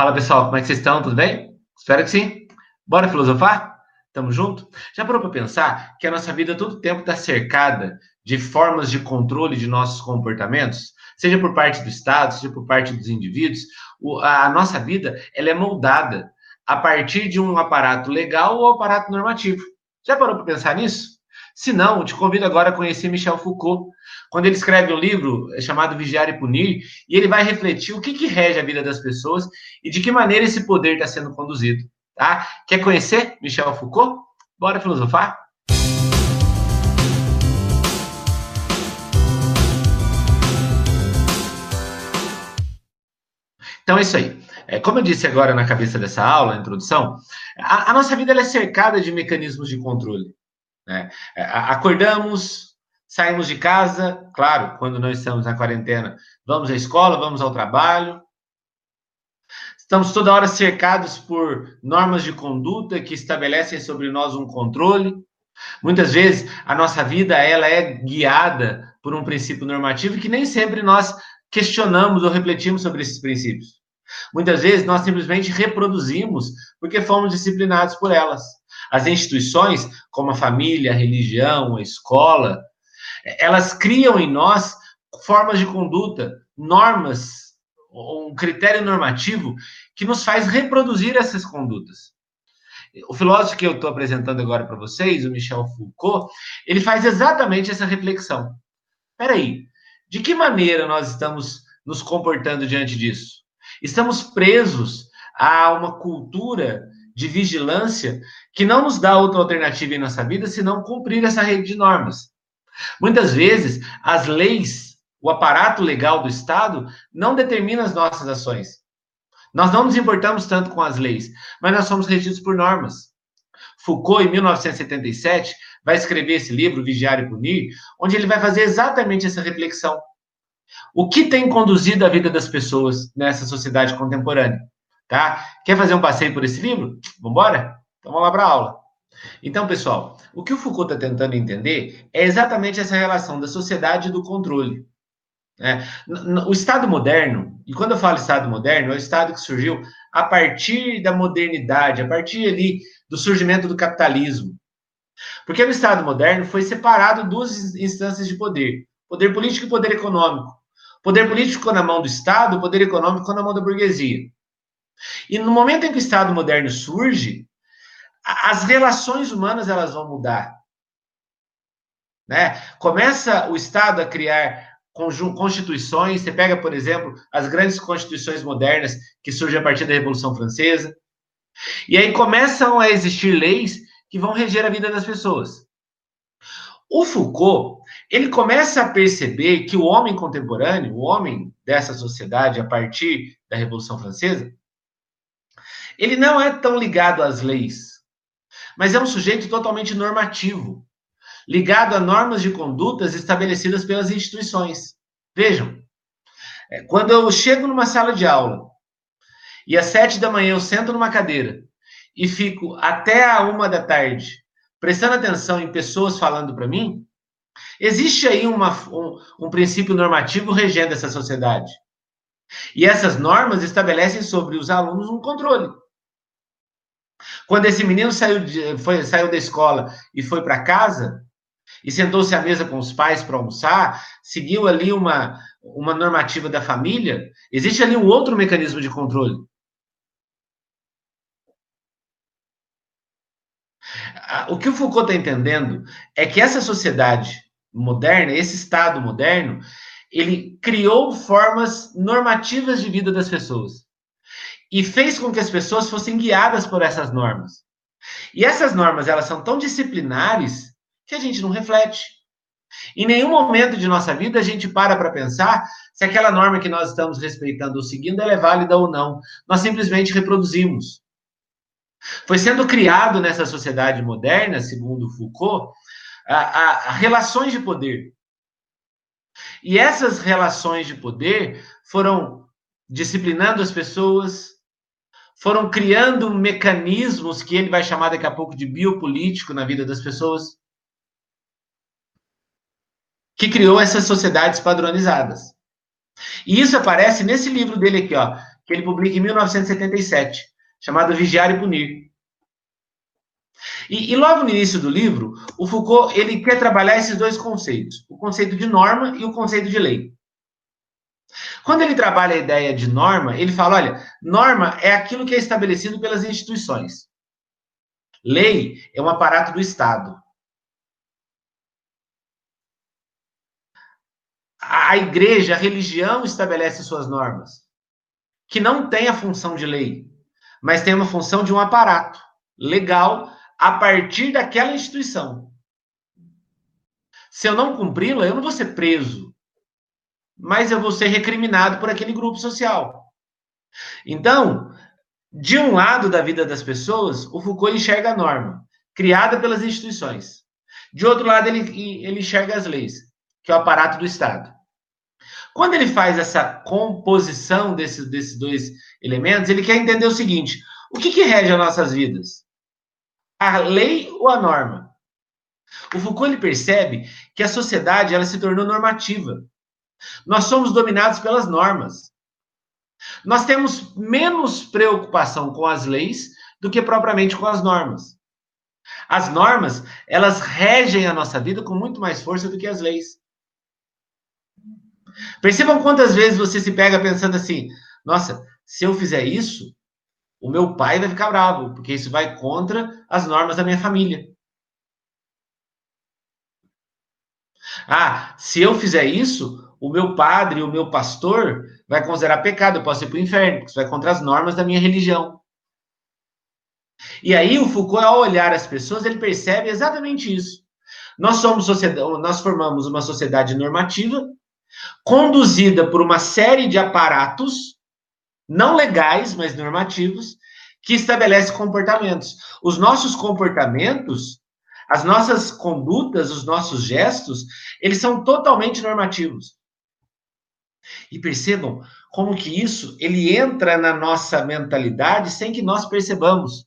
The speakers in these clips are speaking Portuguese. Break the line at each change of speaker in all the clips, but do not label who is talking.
Fala pessoal, como é que vocês estão? Tudo bem? Espero que sim. Bora filosofar? Tamo junto? Já parou para pensar que a nossa vida todo tempo está cercada de formas de controle de nossos comportamentos? Seja por parte do Estado, seja por parte dos indivíduos, a nossa vida ela é moldada a partir de um aparato legal ou aparato normativo. Já parou para pensar nisso? Se não, te convido agora a conhecer Michel Foucault, quando ele escreve um livro chamado Vigiar e Punir, e ele vai refletir o que, que rege a vida das pessoas e de que maneira esse poder está sendo conduzido. Tá? Quer conhecer Michel Foucault? Bora filosofar? Então é isso aí. É, como eu disse agora na cabeça dessa aula, na introdução, a, a nossa vida é cercada de mecanismos de controle. Né? É, acordamos, saímos de casa, claro, quando não estamos na quarentena, vamos à escola, vamos ao trabalho. Estamos toda hora cercados por normas de conduta que estabelecem sobre nós um controle. Muitas vezes a nossa vida ela é guiada por um princípio normativo que nem sempre nós questionamos ou refletimos sobre esses princípios. Muitas vezes nós simplesmente reproduzimos porque fomos disciplinados por elas. As instituições, como a família, a religião, a escola, elas criam em nós formas de conduta, normas, um critério normativo que nos faz reproduzir essas condutas. O filósofo que eu estou apresentando agora para vocês, o Michel Foucault, ele faz exatamente essa reflexão. Espera aí, de que maneira nós estamos nos comportando diante disso? Estamos presos a uma cultura de vigilância que não nos dá outra alternativa em nossa vida senão cumprir essa rede de normas. Muitas vezes, as leis, o aparato legal do Estado, não determina as nossas ações. Nós não nos importamos tanto com as leis, mas nós somos regidos por normas. Foucault, em 1977, vai escrever esse livro, Vigiar e Punir, onde ele vai fazer exatamente essa reflexão. O que tem conduzido a vida das pessoas nessa sociedade contemporânea? Tá? Quer fazer um passeio por esse livro? Vamos embora? Então vamos lá para a aula. Então, pessoal, o que o Foucault está tentando entender é exatamente essa relação da sociedade e do controle. Né? O Estado moderno, e quando eu falo Estado moderno, é o Estado que surgiu a partir da modernidade, a partir ali do surgimento do capitalismo. Porque no Estado moderno foi separado duas instâncias de poder: poder político e poder econômico. Poder político ficou na mão do Estado, o poder econômico ficou na mão da burguesia. E no momento em que o Estado moderno surge, as relações humanas elas vão mudar. Né? Começa o Estado a criar constituições, você pega, por exemplo, as grandes constituições modernas que surgem a partir da Revolução Francesa, e aí começam a existir leis que vão reger a vida das pessoas. O Foucault, ele começa a perceber que o homem contemporâneo, o homem dessa sociedade a partir da Revolução Francesa, ele não é tão ligado às leis, mas é um sujeito totalmente normativo, ligado a normas de condutas estabelecidas pelas instituições. Vejam, é, quando eu chego numa sala de aula e às sete da manhã eu sento numa cadeira e fico até a uma da tarde prestando atenção em pessoas falando para mim, Existe aí uma, um, um princípio normativo regendo essa sociedade. E essas normas estabelecem sobre os alunos um controle. Quando esse menino saiu, de, foi, saiu da escola e foi para casa, e sentou-se à mesa com os pais para almoçar, seguiu ali uma, uma normativa da família, existe ali um outro mecanismo de controle. O que o Foucault está entendendo é que essa sociedade moderna, esse Estado moderno, ele criou formas normativas de vida das pessoas e fez com que as pessoas fossem guiadas por essas normas. E essas normas, elas são tão disciplinares que a gente não reflete. Em nenhum momento de nossa vida a gente para para pensar se aquela norma que nós estamos respeitando ou seguindo é válida ou não. Nós simplesmente reproduzimos. Foi sendo criado nessa sociedade moderna, segundo Foucault, a, a, a relações de poder. E essas relações de poder foram disciplinando as pessoas, foram criando mecanismos que ele vai chamar daqui a pouco de biopolítico na vida das pessoas, que criou essas sociedades padronizadas. E isso aparece nesse livro dele aqui, ó, que ele publica em 1977, chamado Vigiar e Punir. E, e, logo no início do livro, o Foucault ele quer trabalhar esses dois conceitos, o conceito de norma e o conceito de lei. Quando ele trabalha a ideia de norma, ele fala, olha, norma é aquilo que é estabelecido pelas instituições. Lei é um aparato do Estado. A igreja, a religião estabelece suas normas, que não tem a função de lei, mas tem uma função de um aparato legal a partir daquela instituição. Se eu não cumpri-la, eu não vou ser preso, mas eu vou ser recriminado por aquele grupo social. Então, de um lado da vida das pessoas, o Foucault enxerga a norma, criada pelas instituições. De outro lado, ele, ele enxerga as leis, que é o aparato do Estado. Quando ele faz essa composição desses, desses dois elementos, ele quer entender o seguinte: o que, que rege as nossas vidas? A lei ou a norma? O Foucault ele percebe que a sociedade ela se tornou normativa. Nós somos dominados pelas normas. Nós temos menos preocupação com as leis do que propriamente com as normas. As normas, elas regem a nossa vida com muito mais força do que as leis. Percebam quantas vezes você se pega pensando assim: nossa, se eu fizer isso, o meu pai vai ficar bravo, porque isso vai contra as normas da minha família. Ah, se eu fizer isso, o meu padre, o meu pastor, vai considerar pecado, eu posso ir para o inferno, porque isso vai contra as normas da minha religião. E aí o Foucault, ao olhar as pessoas, ele percebe exatamente isso. Nós somos nós formamos uma sociedade normativa, conduzida por uma série de aparatos não legais, mas normativos, que estabelece comportamentos. Os nossos comportamentos, as nossas condutas, os nossos gestos, eles são totalmente normativos. E percebam como que isso ele entra na nossa mentalidade sem que nós percebamos.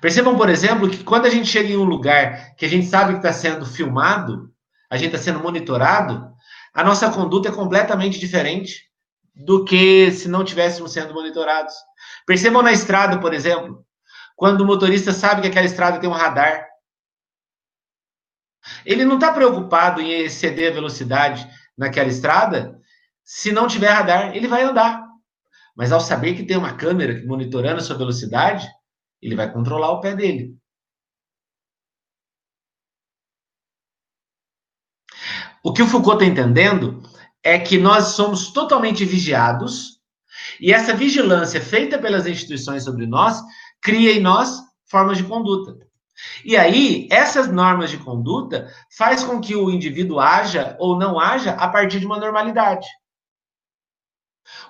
Percebam, por exemplo, que quando a gente chega em um lugar que a gente sabe que está sendo filmado, a gente está sendo monitorado, a nossa conduta é completamente diferente do que se não tivéssemos sendo monitorados. Percebam na estrada, por exemplo, quando o motorista sabe que aquela estrada tem um radar, ele não está preocupado em exceder a velocidade naquela estrada. Se não tiver radar, ele vai andar. Mas ao saber que tem uma câmera monitorando a sua velocidade, ele vai controlar o pé dele. O que o Foucault está entendendo é que nós somos totalmente vigiados e essa vigilância feita pelas instituições sobre nós cria em nós formas de conduta. E aí, essas normas de conduta faz com que o indivíduo haja ou não haja a partir de uma normalidade.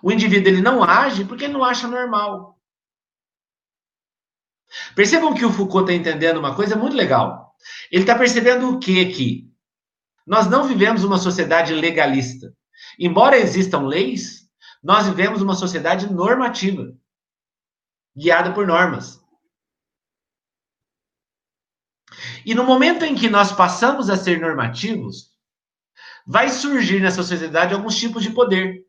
O indivíduo ele não age porque ele não acha normal. Percebam que o Foucault está entendendo uma coisa muito legal. Ele está percebendo o que aqui? Nós não vivemos uma sociedade legalista. Embora existam leis, nós vivemos uma sociedade normativa, guiada por normas. E no momento em que nós passamos a ser normativos, vai surgir nessa sociedade alguns tipos de poder.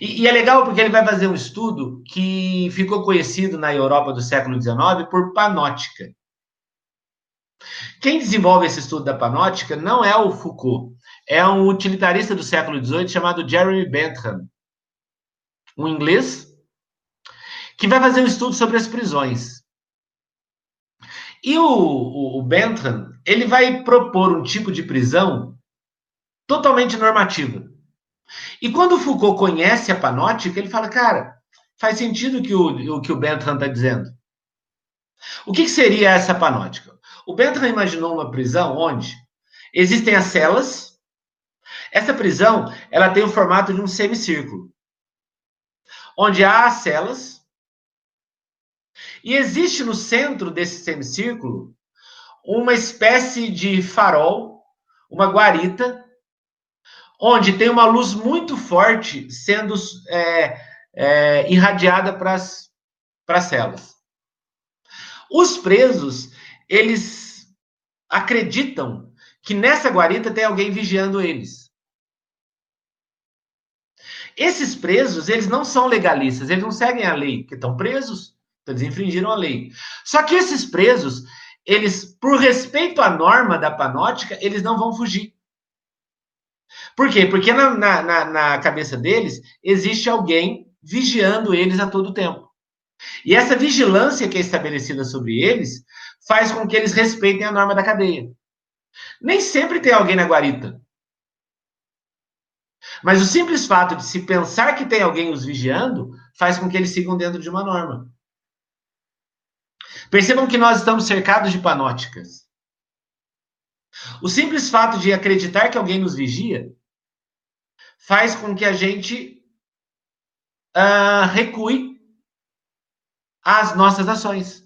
E, e, é legal porque ele vai fazer um estudo que ficou conhecido na Europa do século XIX por panótica. Quem desenvolve esse estudo da panótica não é o Foucault, é um utilitarista do século XVIII chamado Jeremy Bentham, um inglês, que vai fazer um estudo sobre as prisões. E o, o, o Bentham, ele vai propor um tipo de prisão totalmente normativa. E quando Foucault conhece a panótica, ele fala, cara, faz sentido o que o, o que o Bentham está dizendo. O que, que seria essa panótica? O Bentham imaginou uma prisão onde existem as celas. Essa prisão, ela tem o formato de um semicírculo. Onde há as celas e existe no centro desse semicírculo uma espécie de farol, uma guarita, onde tem uma luz muito forte sendo é, é, irradiada para as celas. Os presos, eles acreditam que nessa guarita tem alguém vigiando eles. Esses presos, eles não são legalistas, eles não seguem a lei, porque estão presos, eles infringiram a lei. Só que esses presos, eles, por respeito à norma da panótica, eles não vão fugir. Por quê? Porque na, na, na cabeça deles existe alguém vigiando eles a todo tempo. E essa vigilância que é estabelecida sobre eles faz com que eles respeitem a norma da cadeia. Nem sempre tem alguém na guarita. Mas o simples fato de se pensar que tem alguém os vigiando faz com que eles sigam dentro de uma norma. Percebam que nós estamos cercados de panóticas. O simples fato de acreditar que alguém nos vigia faz com que a gente uh, recue às nossas ações.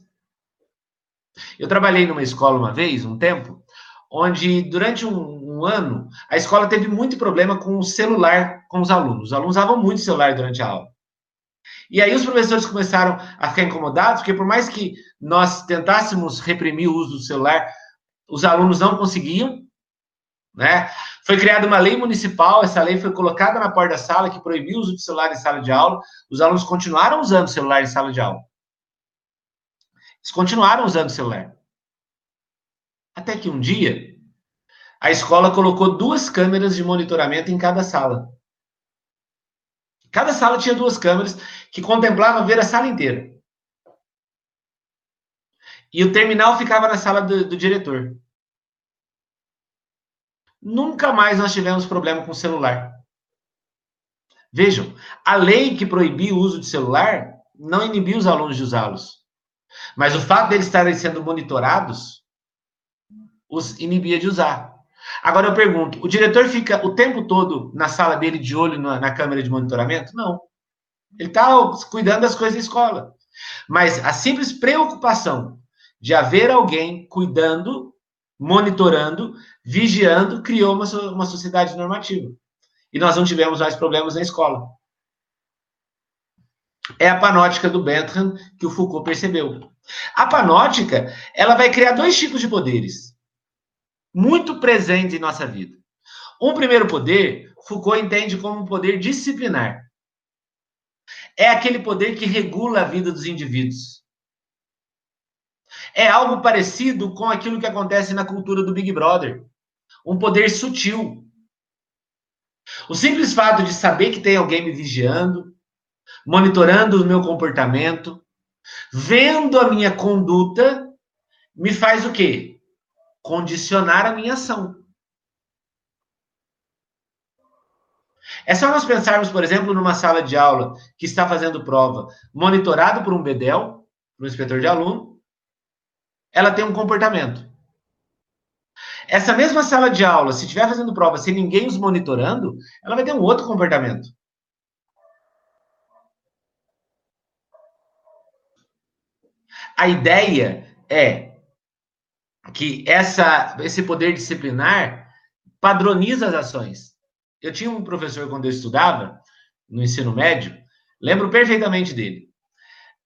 Eu trabalhei numa escola uma vez, um tempo, onde durante um, um, ano a escola teve muito problema com o celular com os alunos. Os alunos usavam muito celular durante a aula. E aí os professores começaram a ficar incomodados, porque por mais que nós tentássemos reprimir o uso do celular, os alunos não conseguiam, né? Foi criada uma lei municipal, essa lei foi colocada na porta da sala que proibiu o uso de celular em sala de aula. Os alunos continuaram usando celular em sala de aula. Eles continuaram usando celular. Até que um dia, a escola colocou duas câmeras de monitoramento em cada sala. Cada sala tinha duas câmeras que contemplavam ver a sala inteira. E o terminal ficava na sala do, do diretor. Nunca mais nós tivemos problema com o celular. Vejam, a lei que proibia o uso de celular não inibiu os alunos de usá-los. Mas o fato deles estarem sendo monitorados os inibia de usar. Agora eu pergunto: o diretor fica o tempo todo na sala dele de olho na, na câmera de monitoramento? Não. Ele está cuidando das coisas da escola. Mas a simples preocupação de haver alguém cuidando, monitorando, vigiando, criou uma, uma sociedade normativa. E nós não tivemos mais problemas na escola. É a panótica do Bentham que o Foucault percebeu. A panótica, ela vai criar dois tipos de poderes muito presente em nossa vida. Um primeiro poder, Foucault entende como um poder disciplinar. É aquele poder que regula a vida dos indivíduos. É algo parecido com aquilo que acontece na cultura do Big Brother. Um poder sutil. O simples fato de saber que tem alguém me vigiando, monitorando o meu comportamento, vendo a minha conduta, me faz o quê? condicionar a minha ação. É só nós pensarmos, por exemplo, numa sala de aula que está fazendo prova, monitorado por um bedel, por um inspetor de aluno, ela tem um comportamento. Essa mesma sala de aula, se estiver fazendo prova sem ninguém os monitorando, ela vai ter um outro comportamento. A ideia é que essa, esse poder disciplinar padroniza as ações. Eu tinha um professor quando eu estudava no ensino médio, lembro perfeitamente dele.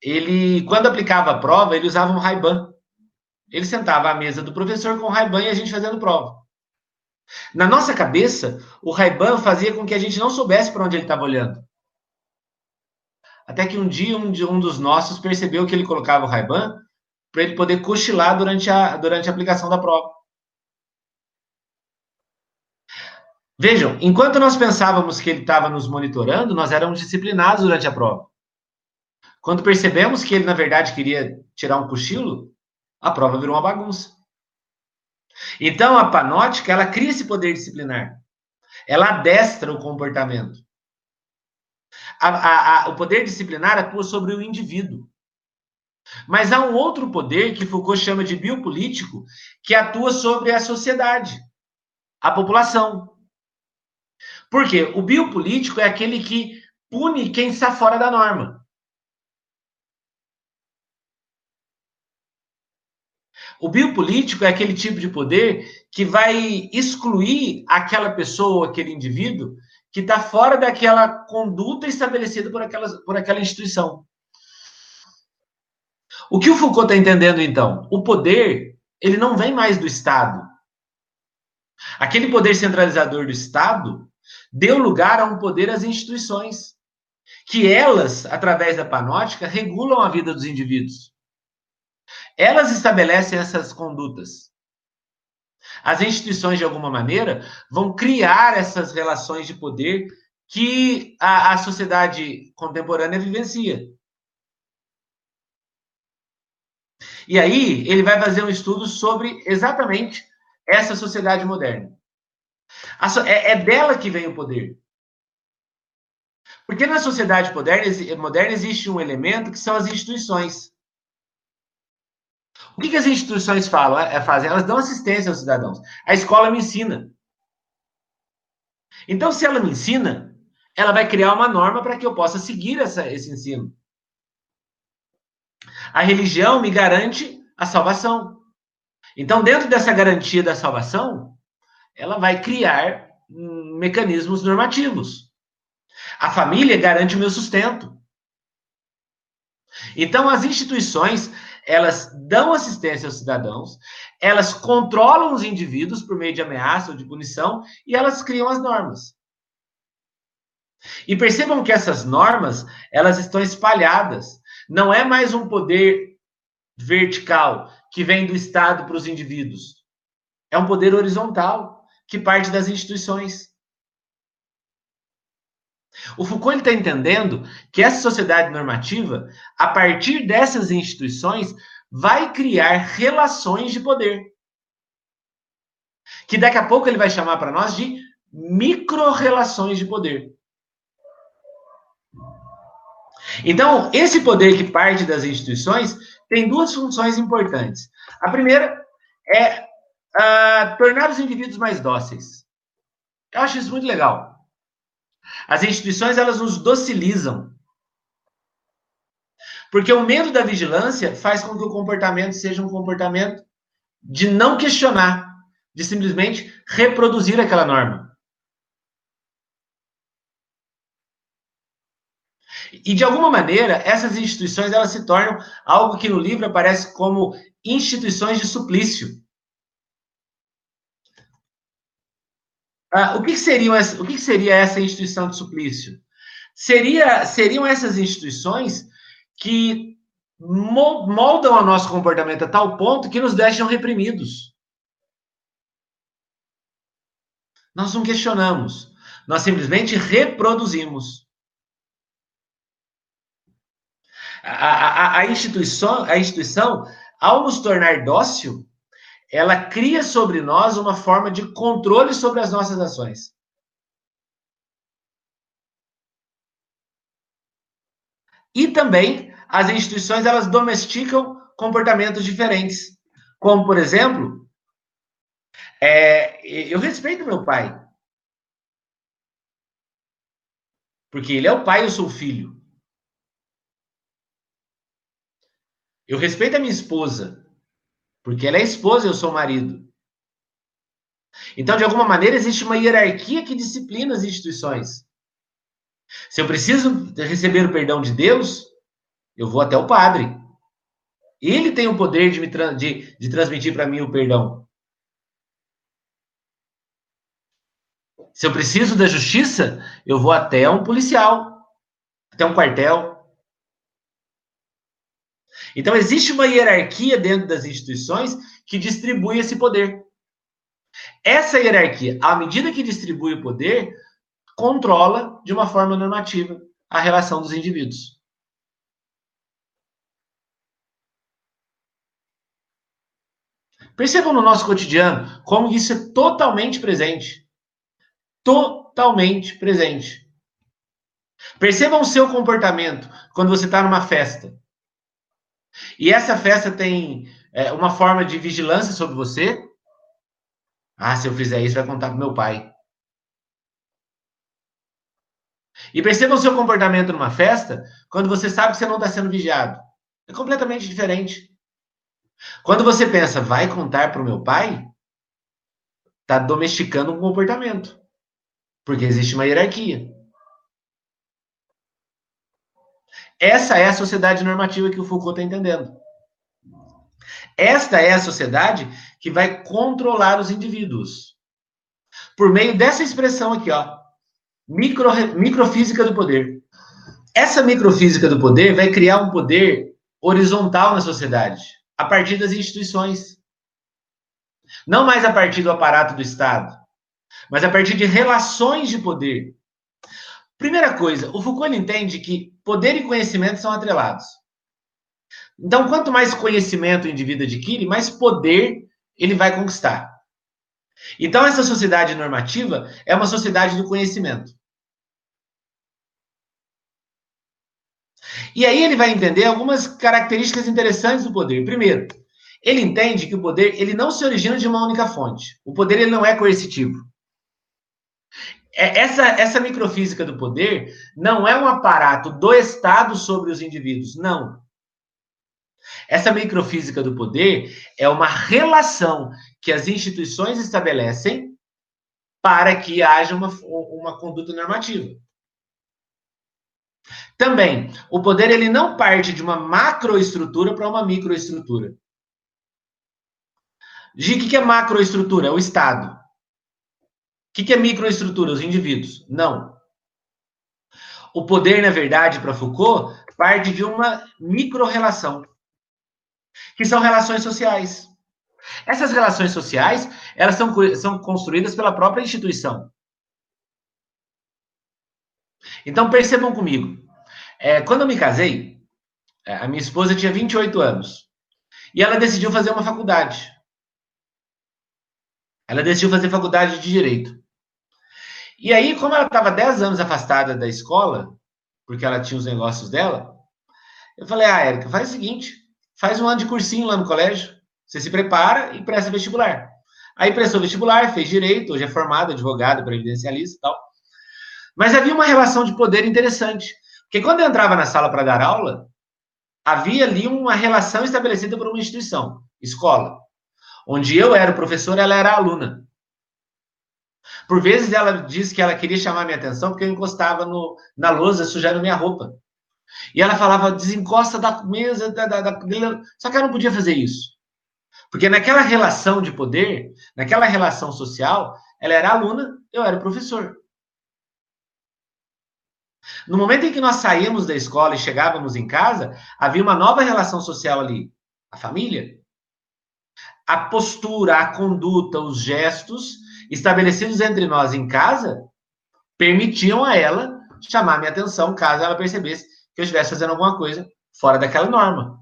Ele, quando aplicava a prova, ele usava um Ray-Ban. Ele sentava à mesa do professor com o Ray-Ban e a gente fazendo prova. Na nossa cabeça, o Ray-Ban fazia com que a gente não soubesse para onde ele estava olhando. Até que um dia um, um dos nossos percebeu que ele colocava o Ray-Ban para ele poder cochilar durante a, durante a aplicação da prova. Vejam, enquanto nós pensávamos que ele estava nos monitorando, nós éramos disciplinados durante a prova. Quando percebemos que ele, na verdade, queria tirar um cochilo, a prova virou uma bagunça. Então, a panótica, ela cria esse poder disciplinar. Ela adestra o comportamento. A, a, a, o poder disciplinar atua sobre o indivíduo. Mas há um outro poder que Foucault chama de biopolítico, que atua sobre a sociedade, a população. Por quê? O biopolítico é aquele que pune quem está fora da norma. O biopolítico é aquele tipo de poder que vai excluir aquela pessoa, aquele indivíduo, que está fora daquela conduta estabelecida por aquela, por aquela instituição. O que o Foucault está entendendo então? O poder, ele não vem mais do Estado. Aquele poder centralizador do Estado deu lugar a um poder às instituições, que elas, através da panótica, regulam a vida dos indivíduos. Elas estabelecem essas condutas. As instituições, de alguma maneira, vão criar essas relações de poder que a, a sociedade contemporânea vivencia. E aí, ele vai fazer um estudo sobre exatamente essa sociedade moderna. É, é, dela que vem o poder. Porque na sociedade moderna existe um elemento que são as instituições. O que, que as instituições falam, é, fazem? Elas dão assistência aos cidadãos. A escola me ensina. Então, se ela me ensina, ela vai criar uma norma para que eu possa seguir essa, esse ensino. A religião me garante a salvação. Então, dentro dessa garantia da salvação, ela vai criar mecanismos normativos. A família garante o meu sustento. Então, as instituições, elas dão assistência aos cidadãos, elas controlam os indivíduos por meio de ameaça ou de punição e elas criam as normas. E percebam que essas normas, elas estão espalhadas não é mais um poder vertical que vem do Estado para os indivíduos. É um poder horizontal que parte das instituições. O Foucault está entendendo que essa sociedade normativa, a partir dessas instituições, vai criar relações de poder. Que daqui a pouco ele vai chamar para nós de micro-relações de poder. Então, esse poder que parte das instituições tem duas funções importantes. A primeira é uh, tornar os indivíduos mais dóceis. Eu acho isso muito legal. As instituições, elas nos docilizam. Porque o medo da vigilância faz com que o comportamento seja um comportamento de não questionar, de simplesmente reproduzir aquela norma. E de alguma maneira, essas instituições elas se tornam algo que no livro aparece como instituições de suplício. Ah, o, que, o que seria essa instituição de suplício? Seria, seriam essas instituições que moldam o nosso comportamento a tal ponto que nos deixam reprimidos. Nós não questionamos, nós simplesmente reproduzimos. A, a, a, instituição, a instituição, ao nos tornar dócil, ela cria sobre nós uma forma de controle sobre as nossas ações. E também as instituições elas domesticam comportamentos diferentes, como por exemplo, é, eu respeito meu pai, porque ele é o pai, eu sou o filho. Eu respeito a minha esposa, porque ela é esposa e eu sou marido. Então, de alguma maneira, existe uma hierarquia que disciplina as instituições. Se eu preciso receber o perdão de Deus, eu vou até o padre. Ele tem o poder de, me de, de transmitir para mim o perdão. Se eu preciso da justiça, eu vou até um policial, até um quartel. Então, existe uma hierarquia dentro das instituições que distribui esse poder. Essa hierarquia, à medida que distribui o poder, controla de uma forma normativa a relação dos indivíduos. Percebam no nosso cotidiano como isso é totalmente presente. Totalmente presente. Percebam o seu comportamento quando você está numa festa. E essa festa tem é, uma forma de vigilância sobre você. Ah, se eu fizer isso, vai contar pro meu pai. E perceba o seu comportamento numa festa quando você sabe que você não está sendo vigiado. É completamente diferente. Quando você pensa, vai contar para o meu pai, está domesticando um comportamento. Porque existe uma hierarquia. Essa é a sociedade normativa que o Foucault está entendendo. Esta é a sociedade que vai controlar os indivíduos. Por meio dessa expressão aqui, ó. Micro, microfísica do poder. Essa microfísica do poder vai criar um poder horizontal na sociedade, a partir das instituições. Não mais a partir do aparato do Estado, mas a partir de relações de poder. Primeira coisa, o Foucault entende que poder e conhecimento são atrelados. Então, quanto mais conhecimento o indivíduo adquire, mais poder ele vai conquistar. Então, essa sociedade normativa é uma sociedade do conhecimento. E aí ele vai entender algumas características interessantes do poder. Primeiro, ele entende que o poder ele não se origina de uma única fonte. O poder ele não é coercitivo. É, essa, essa microfísica do poder não é um aparato do Estado sobre os indivíduos, não. Essa microfísica do poder é uma relação que as instituições estabelecem para que haja uma, uma conduta normativa. Também, o poder ele não parte de uma macroestrutura para uma microestrutura. Gi, o que é macroestrutura? É o Estado. O que é microestrutura? Os indivíduos. Não. O poder, na verdade, para Foucault, parte de uma micro-relação, que são relações sociais. Essas relações sociais, elas são, são construídas pela própria instituição. Então, percebam comigo. É, quando eu me casei, é, a minha esposa tinha 28 anos. E ela decidiu fazer uma faculdade. Ela decidiu fazer faculdade de Direito. E aí, como ela estava 10 anos afastada da escola, porque ela tinha os negócios dela, eu falei, ah, Érica, faz o seguinte, faz um ano de cursinho lá no colégio, você se prepara e presta vestibular. Aí prestou vestibular, fez direito, hoje é formada, advogada, previdencialista e tal. Mas havia uma relação de poder interessante. Porque quando eu entrava na sala para dar aula, havia ali uma relação estabelecida por uma instituição, escola, onde eu era o professor, ela era a aluna. Por vezes ela disse que ela queria chamar minha atenção porque eu encostava no, na lousa sujando minha roupa. E ela falava, desencosta da mesa, da, da, da... só que ela não podia fazer isso. Porque naquela relação de poder, naquela relação social, ela era aluna, eu era professor. No momento em que nós saímos da escola e chegávamos em casa, havia uma nova relação social ali. A família. A postura, a conduta, os gestos estabelecidos entre nós em casa permitiam a ela chamar minha atenção caso ela percebesse que eu estivesse fazendo alguma coisa fora daquela norma.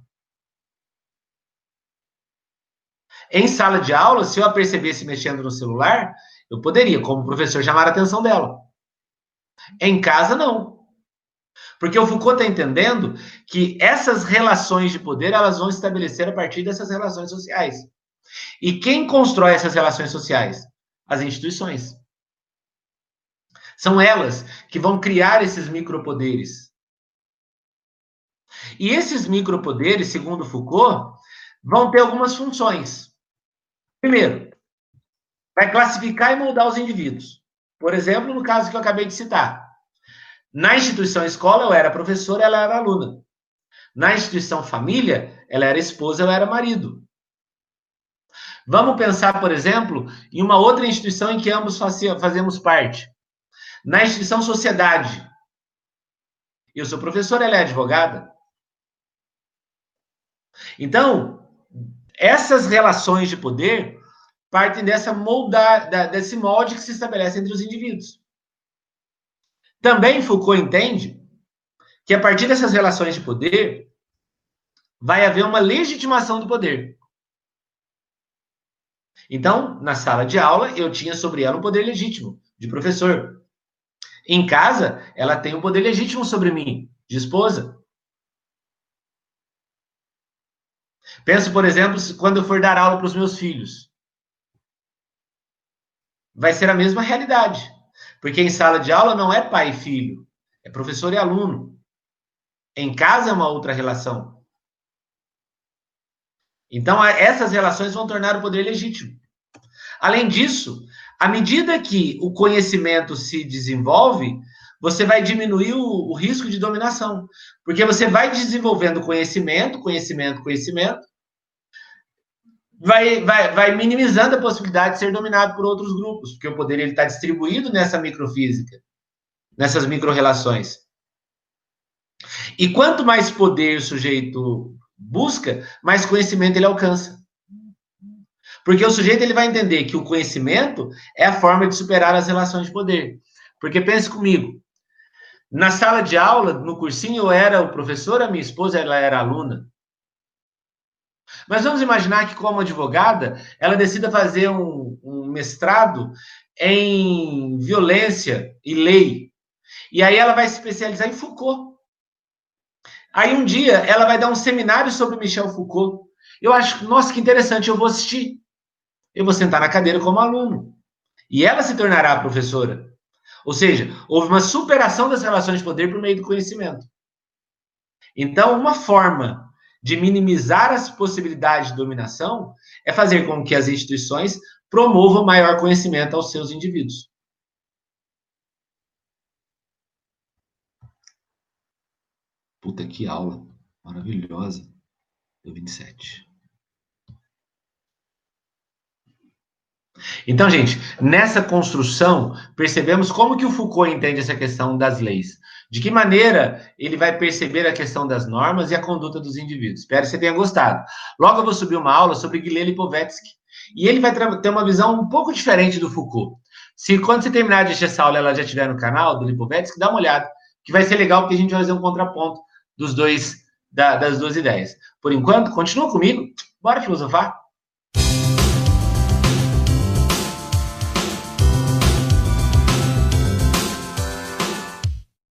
Em sala de aula, se eu a percebesse mexendo no celular, eu poderia, como professor, chamar a atenção dela. Em casa, não. Porque o Foucault está entendendo que essas relações de poder elas vão estabelecer a partir dessas relações sociais. E quem constrói essas relações sociais? As instituições. São elas que vão criar esses micropoderes. E esses micropoderes, segundo Foucault, vão ter algumas funções. Primeiro, vai classificar e moldar os indivíduos. Por exemplo, no caso que eu acabei de citar, na instituição escola, eu era professora, ela era aluna. Na instituição família, ela era esposa, eu era marido. Vamos pensar, por exemplo, em uma outra instituição em que ambos fazemos parte. Na instituição sociedade. Eu sou professora, ela é advogada. Então, essas relações de poder partem dessa moldar, desse molde que se estabelece entre os indivíduos. Também Foucault entende que a partir dessas relações de poder vai haver uma legitimação do poder. Então, na sala de aula, eu tinha sobre ela um poder legítimo, de professor. Em casa, ela tem um poder legítimo sobre mim, de esposa. Penso, por exemplo, quando eu for dar aula para os meus filhos. Vai ser a mesma realidade. Porque em sala de aula não é pai e filho, é professor e aluno. Em casa é uma outra relação. Então, essas relações vão tornar o poder legítimo. Além disso, à medida que o conhecimento se desenvolve, você vai diminuir o, o risco de dominação. Porque você vai desenvolvendo conhecimento, conhecimento, conhecimento, vai, vai, vai minimizando a possibilidade de ser dominado por outros grupos, porque o poder está distribuído nessa microfísica. nessas micro-relações. E quanto mais poder o sujeito busca, mais conhecimento ele alcança. Porque o sujeito ele vai entender que o conhecimento é a forma de superar as relações de poder. Porque pense comigo, na sala de aula, no cursinho, eu era o professor, a minha esposa ela era aluna. Mas vamos imaginar que, como advogada, ela decida fazer um, um mestrado em violência e lei. E aí ela vai se especializar em Foucault. Aí um dia ela vai dar um seminário sobre Michel Foucault. Eu acho, nossa, que interessante, eu vou assistir. Eu vou sentar na cadeira como aluno. E ela se tornará professora. Ou seja, houve uma superação das relações de poder por meio do conhecimento. Então, uma forma de minimizar as possibilidades de dominação é fazer com que as instituições promovam maior conhecimento aos seus indivíduos. Puta que aula maravilhosa do 27. Então, gente, nessa construção, percebemos como que o Foucault entende essa questão das leis. De que maneira ele vai perceber a questão das normas e a conduta dos indivíduos. Espero que você tenha gostado. Logo eu vou subir uma aula sobre Guilherme Lipovetsky. E ele vai ter uma visão um pouco diferente do Foucault. Se quando você terminar de assistir essa aula ela já estiver no canal do Lipovetsky, dá uma olhada, que vai ser legal porque a gente vai fazer um contraponto dos dois, da, das duas ideias. Por enquanto, continua comigo, bora filosofar.